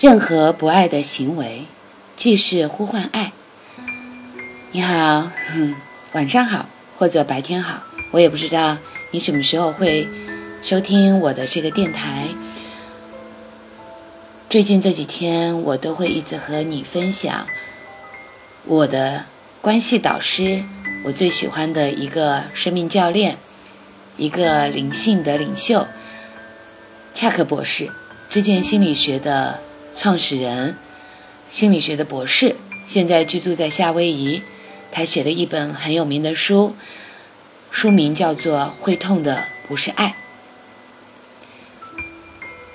任何不爱的行为，既是呼唤爱。你好，晚上好，或者白天好，我也不知道你什么时候会收听我的这个电台。最近这几天，我都会一直和你分享我的关系导师，我最喜欢的一个生命教练，一个灵性的领袖，恰克博士，之前心理学的。创始人，心理学的博士，现在居住在夏威夷。他写了一本很有名的书，书名叫做《会痛的不是爱》。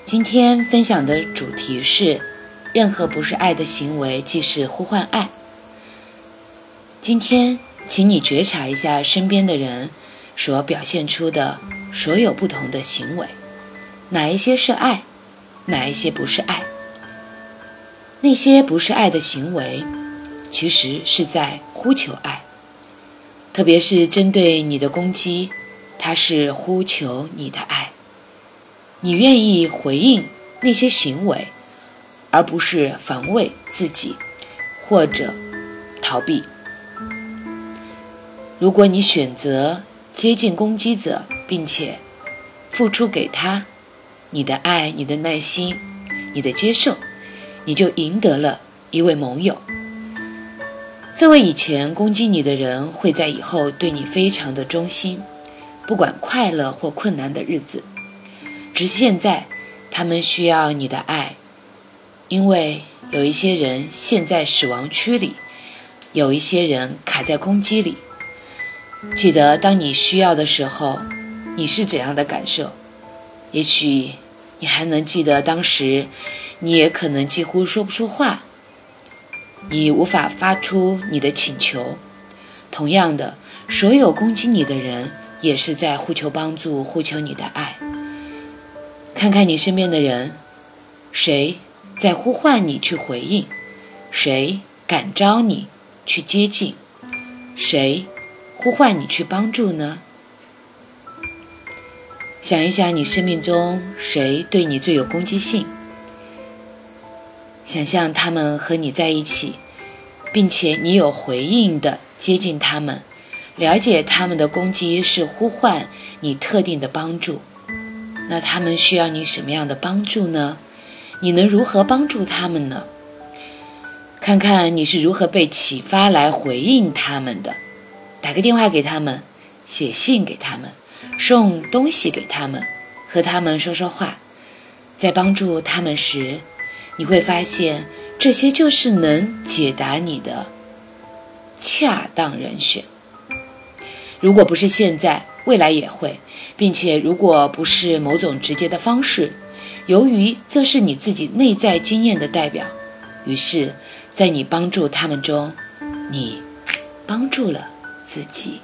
今天分享的主题是：任何不是爱的行为，即是呼唤爱。今天，请你觉察一下身边的人所表现出的所有不同的行为，哪一些是爱，哪一些不是爱。那些不是爱的行为，其实是在呼求爱。特别是针对你的攻击，它是呼求你的爱。你愿意回应那些行为，而不是防卫自己或者逃避。如果你选择接近攻击者，并且付出给他你的爱、你的耐心、你的接受。你就赢得了一位盟友。这位以前攻击你的人会在以后对你非常的忠心，不管快乐或困难的日子。只是现在，他们需要你的爱，因为有一些人陷在死亡区里，有一些人卡在攻击里。记得当你需要的时候，你是怎样的感受？也许你还能记得当时。你也可能几乎说不出话，你无法发出你的请求。同样的，所有攻击你的人也是在呼求帮助，呼求你的爱。看看你身边的人，谁在呼唤你去回应？谁感召你去接近？谁呼唤你去帮助呢？想一想，你生命中谁对你最有攻击性？想象他们和你在一起，并且你有回应的接近他们，了解他们的攻击是呼唤你特定的帮助。那他们需要你什么样的帮助呢？你能如何帮助他们呢？看看你是如何被启发来回应他们的。打个电话给他们，写信给他们，送东西给他们，和他们说说话。在帮助他们时。你会发现，这些就是能解答你的恰当人选。如果不是现在，未来也会，并且如果不是某种直接的方式，由于这是你自己内在经验的代表，于是，在你帮助他们中，你帮助了自己。